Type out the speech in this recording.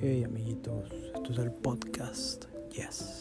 hey, amiguitos. Esto es el podcast. Yes.